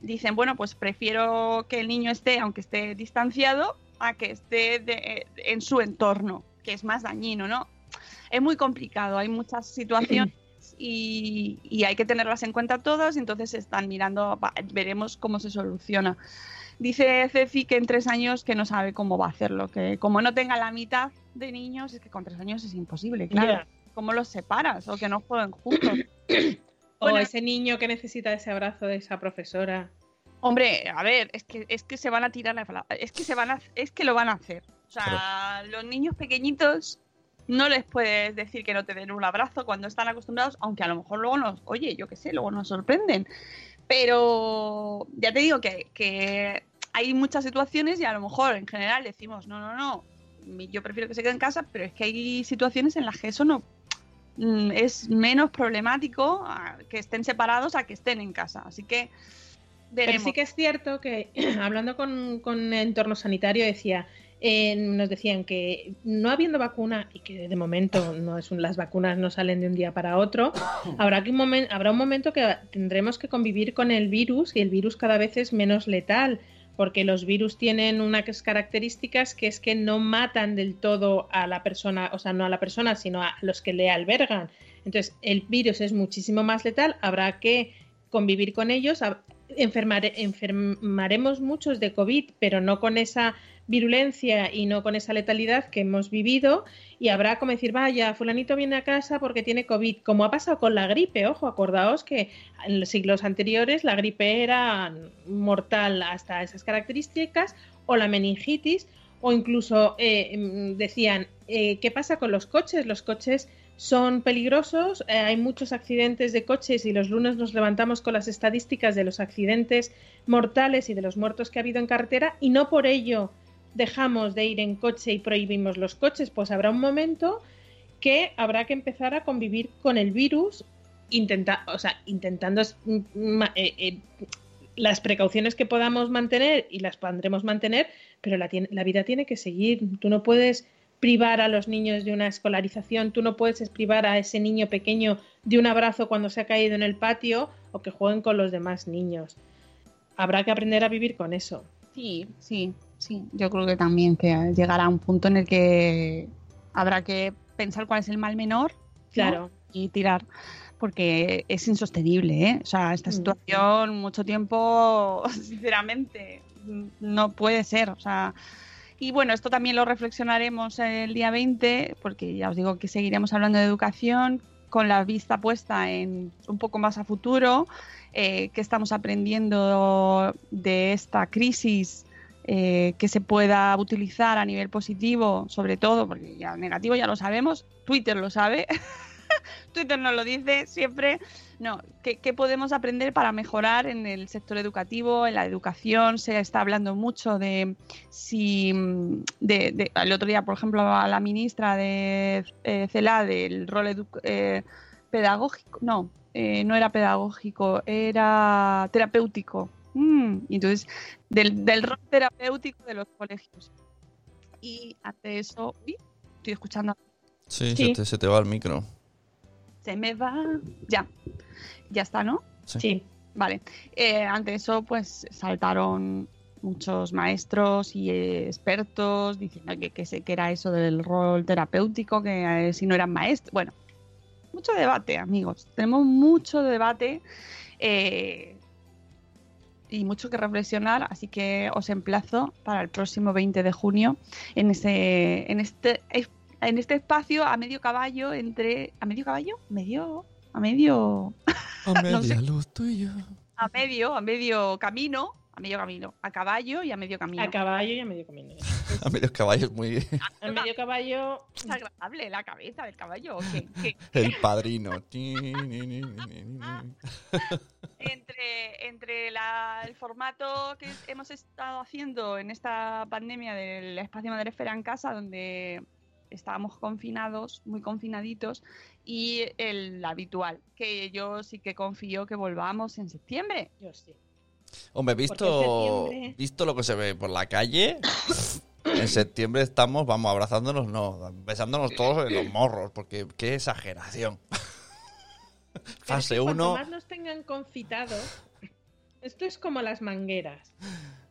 dicen, bueno, pues prefiero que el niño esté, aunque esté distanciado, a que esté de- en su entorno, que es más dañino, ¿no? Es muy complicado, hay muchas situaciones [clears throat] y, y hay que tenerlas en cuenta todas, entonces están mirando, veremos cómo se soluciona. Dice Ceci que en tres años que no sabe cómo va a hacerlo, que como no tenga la mitad de niños, es que con tres años es imposible, claro. ¿Cómo los separas? O que no jueguen juntos. [clears throat] O Bueno. ese niño que necesita ese abrazo de esa profesora. Hombre, a ver, es que, es que se van a tirar la es que se van a, es que lo van a hacer. O sea, los niños pequeñitos no les puedes decir que no te den un abrazo cuando están acostumbrados, aunque a lo mejor luego nos, oye, yo qué sé, luego nos sorprenden. Pero ya te digo que, que hay muchas situaciones y a lo mejor en general decimos, no, no, no, yo prefiero que se quede en casa, pero es que hay situaciones en las que eso no mm, es menos problemático que estén separados a que estén en casa. Así que Pero sí que es cierto que [clears throat] hablando con, con entorno sanitario decía, eh, nos decían que no habiendo vacuna y que de momento no es un- las vacunas no salen de un día para otro, [coughs] habrá, que un momen- habrá un momento que tendremos que convivir con el virus y el virus cada vez es menos letal porque los virus tienen unas características que es que no matan del todo a la persona, o sea, no a la persona, sino a los que le albergan. Entonces, el virus es muchísimo más letal, habrá que convivir con ellos, enfermare- enfermaremos muchos de COVID, pero no con esa virulencia y no con esa letalidad que hemos vivido y habrá como decir, vaya, fulanito viene a casa porque tiene COVID, como ha pasado con la gripe, ojo, acordaos que en los siglos anteriores la gripe era mortal hasta esas características o la meningitis o incluso eh, mm, decían, eh, ¿qué pasa con los coches? Los coches son peligrosos, eh, hay muchos accidentes de coches y los lunes nos levantamos con las estadísticas de los accidentes mortales y de los muertos que ha habido en carretera y no por ello dejamos de ir en coche y prohibimos los coches, pues habrá un momento que habrá que empezar a convivir con el virus, intenta, o sea, intentando mm, ma- eh, eh, las precauciones que podamos mantener y las podremos mantener, pero la, la vida tiene que seguir. Tú no puedes privar a los niños de una escolarización, tú no puedes privar a ese niño pequeño de un abrazo cuando se ha caído en el patio o que jueguen con los demás niños. habrá que aprender a vivir con eso. Sí, sí, sí. Yo creo que también que llegará un punto en el que habrá que pensar cuál es el mal menor. ¿no? Claro. Y tirar. Porque es insostenible, ¿eh? O sea, esta Mm. situación, mucho tiempo, [laughs] sinceramente, no puede ser. O sea. Y bueno, esto también lo reflexionaremos el día 20, porque ya os digo que seguiremos hablando de educación con la vista puesta en un poco más a futuro, eh, qué estamos aprendiendo de esta crisis eh, que se pueda utilizar a nivel positivo, sobre todo, porque ya negativo ya lo sabemos, Twitter lo sabe, [laughs] Twitter nos lo dice siempre. No, ¿qué, podemos aprender para mejorar en el sector educativo, en la educación? Se está hablando mucho de si. De, de- el otro día, por ejemplo, a la ministra de eh, CELA del rol edu- eh, pedagógico. No, eh, no era pedagógico, era terapéutico. Mm, y entonces, del, del rol terapéutico de los colegios. Y ante eso. uy, estoy escuchando Sí, Sí. Se, te, se te va el micro. se me va. Ya. Ya está, ¿no? Sí. Sí. Vale. Eh, ante eso, pues saltaron muchos maestros y eh, expertos diciendo que, que, se- que era eso del rol terapéutico, que eh, si no eran maestros. Bueno, mucho debate, amigos. Tenemos mucho debate eh, y mucho que reflexionar, así que os emplazo para el próximo 20 de junio en, ese, en este en este espacio a medio caballo entre a medio caballo medio a medio A [laughs] No media sé. luz tú y yo. a medio a medio camino a medio camino a caballo y a medio camino A caballo y a medio camino. [laughs] A medios caballos muy... A medio caballo. es agradable la cabeza del caballo ¿o qué? ¿Qué? El padrino. [laughs] entre, entre la- el formato que hemos estado haciendo en esta pandemia del espacio Madrefera en casa, donde estábamos confinados, muy confinaditos, y el habitual, que yo sí que confío que volvamos en septiembre. Yo sí. Hombre, visto, septiembre- visto lo que se ve por la calle, [coughs] en septiembre estamos, vamos, abrazándonos, no, besándonos todos en los morros, porque qué exageración. Fase que Cuanto 1, más nos tengan confitados, esto es como las mangueras.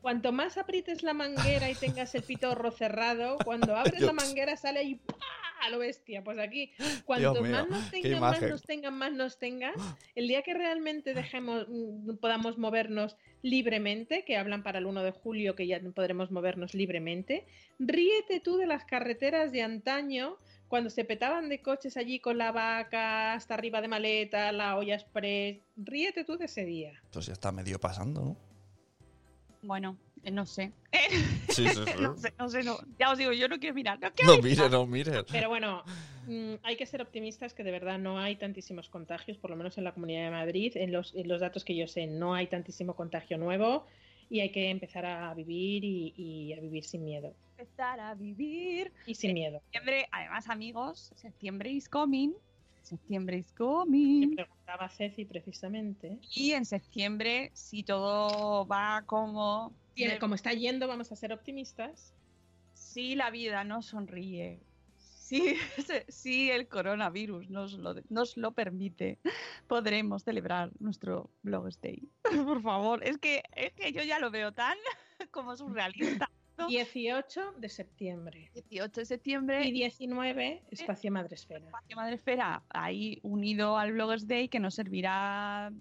Cuanto más aprietes la manguera y tengas el pitorro cerrado, cuando abres la Dios. manguera sale ahí ¡pah! a lo bestia. Pues aquí, cuanto mío, más nos tengan, más nos tengan, más nos tengan, el día que realmente dejemos, mm, podamos movernos libremente, que hablan para el 1 de julio que ya podremos movernos libremente, ríete tú de las carreteras de antaño cuando se petaban de coches allí con la vaca hasta arriba de maleta, la olla express, ríete tú de ese día. pues ya está medio pasando, ¿no? Bueno, eh, no sé. [laughs] Sí, sí, sí. no sé, no sé, no. Ya os digo, yo no quiero mirar. No, quiero No mirar. mires, no mires. Pero bueno, mm, hay que ser optimistas que de verdad no hay tantísimos contagios, por lo menos en la Comunidad de Madrid. En los, en los datos que yo sé, no hay tantísimo contagio nuevo y hay que empezar a vivir y, y a vivir sin miedo. Empezar a vivir. Y sin miedo. Septiembre, además, amigos, septiembre is coming. Septiembre is Me coming. preguntaba Ceci precisamente. Y en septiembre, si todo va como. Tiene- como está yendo, vamos a ser optimistas. Si la vida nos sonríe, si, [laughs] si el coronavirus nos lo, nos lo permite, podremos celebrar nuestro Blogs Day. [laughs] Por favor, es que, es que yo ya lo veo tan [laughs] como surrealista. 18 de septiembre. 18 de septiembre Y 19, Espacio Madresfera. Espacio Madrefera ahí unido al Bloggers Day que nos servirá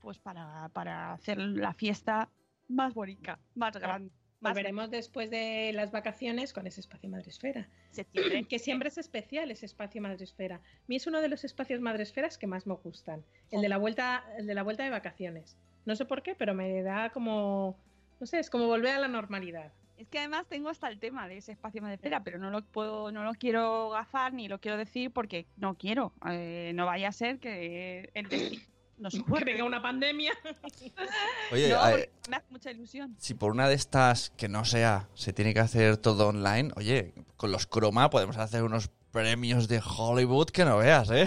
pues para, para hacer la fiesta más bonita, más grande. Volveremos después de las vacaciones con ese Espacio Madresfera. septiembre. Que siempre es especial ese espacio Madresfera. A mí es uno de los espacios Madresferas que más me gustan. El de la vuelta, el de la vuelta de vacaciones. No sé por qué, pero me da como. No sé, es como volver a la normalidad. Es que además tengo hasta el tema de ese espacio Madrefera, pero no lo puedo, no lo quiero gafar ni lo quiero decir porque no quiero. Eh, no vaya a ser que el destino nos [laughs] Que venga una pandemia. [laughs] Oye, No, a- me hace mucha ilusión. si por una de estas que no sea, se tiene que hacer todo online, oye, con los croma podemos hacer unos premios de Hollywood que no veas, ¿eh?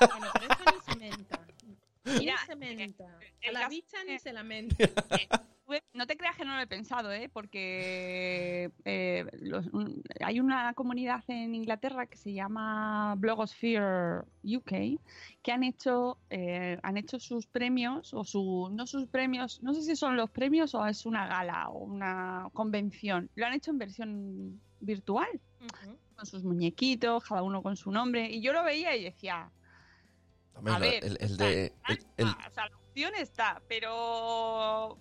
Bueno, pero eso ni se inventa. Mira, Ni se menta. A la bicha ni se lamenta. Pues, [laughs] No te creas que no lo he pensado, ¿eh? porque eh, los- un- hay una comunidad en Inglaterra que se llama Blogosphere UK que han hecho eh, han hecho sus premios o su no sus premios, no sé si son los premios o es una gala o una convención. Lo han hecho en versión virtual con sus muñequitos, cada uno con su nombre y yo lo veía y decía, A ver, el, de. el- el- o sea, la opción está, pero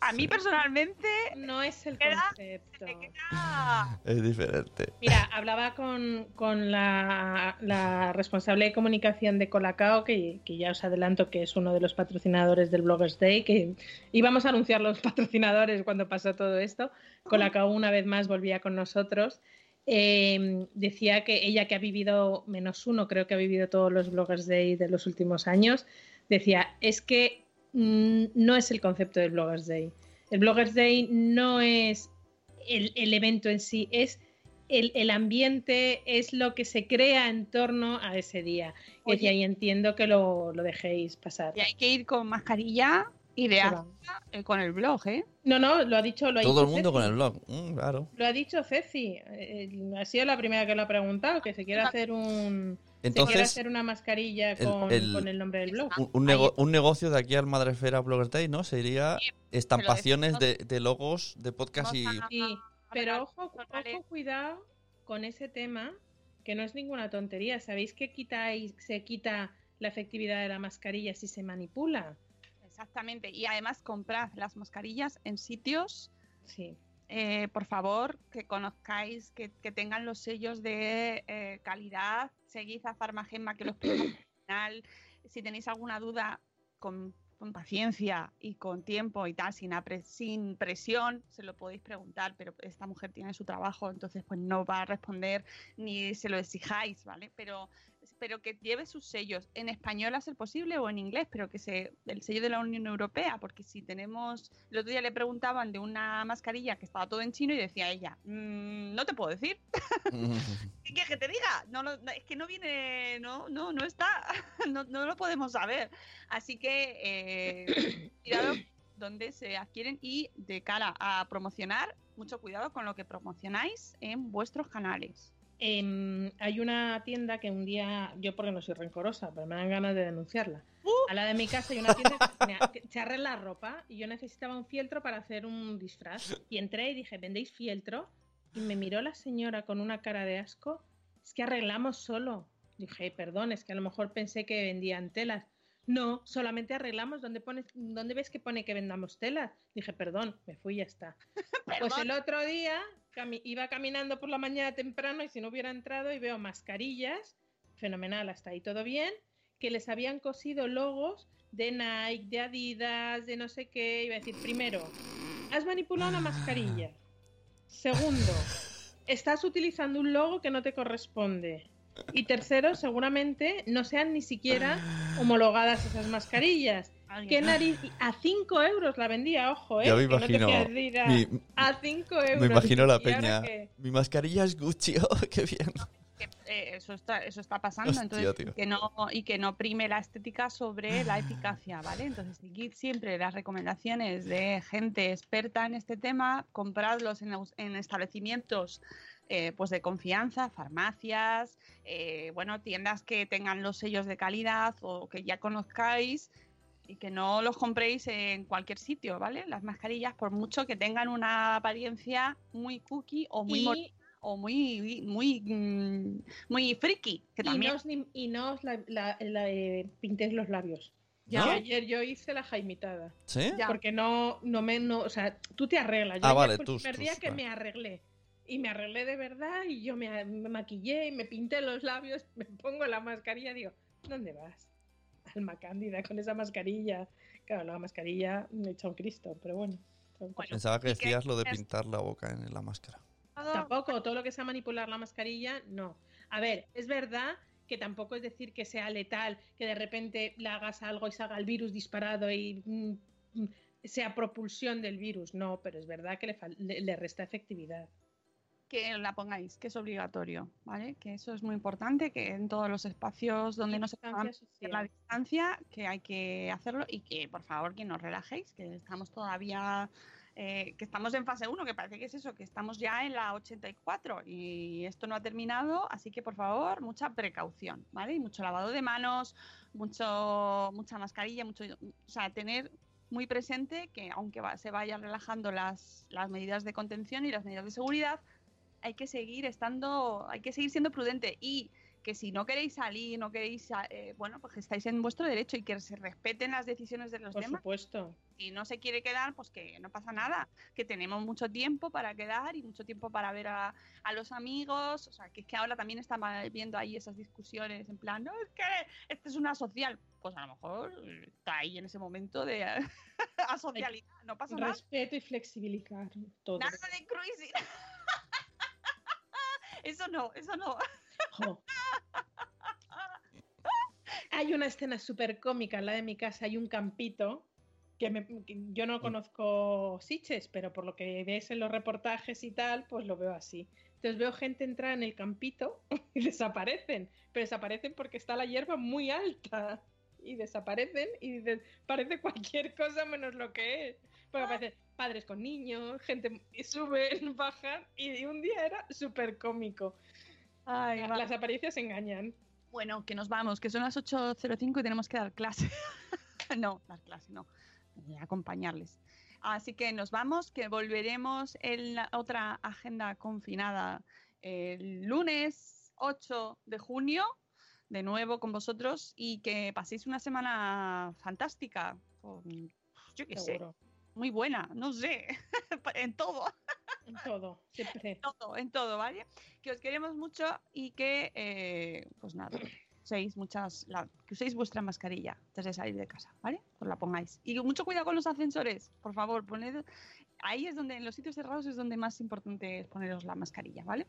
a mí personalmente No es el Queda- concepto. queda es diferente. Mira, hablaba con, con la, la responsable de comunicación de Colacao, que, que ya os adelanto que es uno de los patrocinadores del Bloggers Day, que íbamos a anunciar los patrocinadores cuando pasó todo esto. Colacao una vez más volvía con nosotros. Eh, decía que ella que ha vivido menos uno, creo que ha vivido todos los Bloggers Day de los últimos años, decía, es que mm, no es el concepto del Bloggers Day. El Bloggers Day no es el, el evento en sí, es el, el ambiente, es lo que se crea en torno a ese día. Oye. y entiendo que lo, lo dejéis pasar. Y hay que ir con mascarilla y de eh, con el blog, ¿eh? No, no, lo ha dicho, lo ha Todo dicho el mundo Ceci. con el blog. Mm, claro. Lo ha dicho Ceci. Eh, ha sido la primera que lo ha preguntado, que se quiere hacer un. se quiere Entonces, hacer una mascarilla con el- con el nombre del blog. un, un nego- un negocio de aquí al Madrefera Blogger Day, ¿no? Sería estampaciones de, logos de podcast y. Sí, pero ojo, ojo, cuidado con ese tema, que no es ninguna tontería. ¿Sabéis que quitáis, se quita la efectividad de la mascarilla si se manipula? Exactamente. Y además comprad las mascarillas en sitios, Sí. eh, por favor, que conozcáis, que, que tengan los sellos de eh, calidad. Seguid a Farmagema, que los [clears throat] final. Si tenéis alguna duda, con, con paciencia y con tiempo y tal, sin, apre- sin presión, se lo podéis preguntar, pero esta mujer tiene su trabajo, entonces pues no va a responder ni se lo exijáis, ¿vale? Pero, pero que lleve sus sellos en español a ser posible o en inglés, pero que se el sello de la Unión Europea, porque si tenemos, el otro día le preguntaban de una mascarilla que estaba todo en chino y decía ella, "Mm, no te puedo decir, [laughs] ¿qué quieres que te diga? No, lo- no, es que no viene, no, no, no está, [laughs] no, no lo podemos saber. Así que eh, [coughs] cuidado donde se adquieren y de cara a promocionar, mucho cuidado con lo que promocionáis en vuestros canales. Hay una tienda que un día, yo porque no soy rencorosa, pero me dan ganas de denunciarla. Uh. A la de mi casa hay una tienda que, que se arregla ropa y yo necesitaba un fieltro para hacer un disfraz. Y entré y dije, ¿vendéis fieltro? Y me miró la señora con una cara de asco. Es que arreglamos solo. Dije, perdón, es que a lo mejor pensé que vendían telas. No, solamente arreglamos. ¿Dónde, pones, ¿Dónde ves que pone que vendamos telas? Dije, perdón, me fui y ya está. [laughs] Pues el otro día iba caminando por la mañana temprano y si no hubiera entrado y veo mascarillas, fenomenal, hasta ahí todo bien, que les habían cosido logos de Nike, de Adidas, de no sé qué. Iba a decir, primero, has manipulado una mascarilla. Segundo, estás utilizando un logo que no te corresponde. Y tercero, seguramente no sean ni siquiera homologadas esas mascarillas. ¿Qué nariz? A 5 euros la vendía, ojo, ¿eh? Ya me Que no te imagino. a- mi- a 5 euros. me imagino la ¿Y ahora peña. Mi mascarilla es Gucci, [laughs] oh, qué bien. que, eh, eso está eso está pasando Hostia, entonces tío. que no y que no prime la estética sobre la eficacia vale entonces seguid siempre las recomendaciones de gente experta en este tema compradlos en, en establecimientos eh, pues de confianza farmacias eh, bueno tiendas que tengan los sellos de calidad o que ya conozcáis y que no los compréis en cualquier sitio, ¿vale? Las mascarillas, por mucho que tengan una apariencia muy cookie o muy Y- o muy muy mm, muy friki, que Y también no os, ni- y no os la, la- la, eh, pintéis los labios. ¿No? Que ayer yo hice la jaimitada. ¿Sí? Ya. Porque no, no me, no, o sea, tú te arreglas. Yo Ah, vale, tú- el primer tú, día que vale. me arreglé. Y me arreglé de verdad y yo me, me maquillé y me pinté los labios, me pongo la mascarilla digo, ¿dónde vas? Alma cándida con esa mascarilla. Claro, la mascarilla me echa un Cristo, pero bueno. Pensaba que ¿Y qué decías lo de pintar la boca en la máscara. Tampoco, todo lo que sea manipular la mascarilla, no. A ver, es verdad que tampoco es decir que sea letal, que de repente le hagas algo y salga el virus disparado y mm, mm, sea propulsión del virus, no, pero es verdad que le- le resta efectividad. Que la pongáis, que es obligatorio, ¿vale? Que eso es muy importante, que en todos los espacios donde no se mantener la distancia, que hay que hacerlo y que por favor que nos relajéis, que estamos todavía, eh, que estamos en fase 1, que parece que es eso, que estamos ya en la 84 y esto no ha terminado, así que por favor mucha precaución, ¿vale? Y mucho lavado de manos, mucho, mucha mascarilla, mucho, o sea, tener muy presente que aunque va- se vayan relajando las, las medidas de contención y las medidas de seguridad, hay que seguir estando, hay que seguir siendo prudente y que si no queréis salir, no queréis, eh, bueno, pues estáis en vuestro derecho y que se respeten las decisiones de los Por demás. supuesto. Si no se quiere quedar, pues que no pasa nada, que tenemos mucho tiempo para quedar y mucho tiempo para ver a, a los amigos, o sea, que es que ahora también estamos viendo ahí esas discusiones en plan, no, es que esto es una social, pues a lo mejor está ahí en ese momento de [laughs] asocialidad, no pasa nada. Respeto y flexibilizar todo. Nada de cruising. [laughs] Eso no, eso no. Hay una escena súper cómica en la de mi casa, hay un campito que, me- que yo no conozco Siches, pero por lo que ves en los reportajes y tal, pues lo veo así. Entonces veo gente entrar en el campito [laughs] y desaparecen, pero desaparecen porque está la hierba muy alta y desaparecen y dices, parece cualquier cosa menos lo que es. Porque aparecen padres con niños, gente suben, [laughs] bajan y un día era súper cómico. Ay, va. Las apariencias engañan. Bueno, que nos vamos, que son las 8.05 y tenemos que dar clase. [laughs] no, dar clase, no. eh, acompañarles. Así que nos vamos, que volveremos en la otra agenda confinada el lunes 8 de junio, de nuevo con vosotros, y que paséis una semana fantástica, con, yo qué sé, Seguro. Muy buena, no sé, [laughs] en todo. En todo, siempre. todo, en todo, ¿vale? Que os queremos mucho y que, eh, pues nada, uséis muchas, la- que uséis vuestra mascarilla antes de salir de casa, ¿vale? Os la pongáis. Y mucho cuidado con los ascensores, por favor, poned, ahí es donde, en los sitios cerrados es donde más importante es poneros la mascarilla, ¿vale?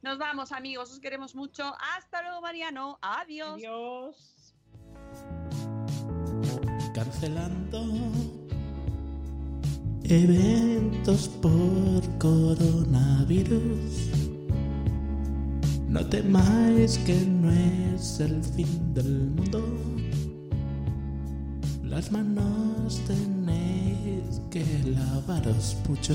Nos vamos, amigos, os queremos mucho. Hasta luego, Mariano. Adiós. Adiós. Cancelando eventos por coronavirus. No temáis que no es el fin del mundo. Las manos tenéis que lavaros mucho.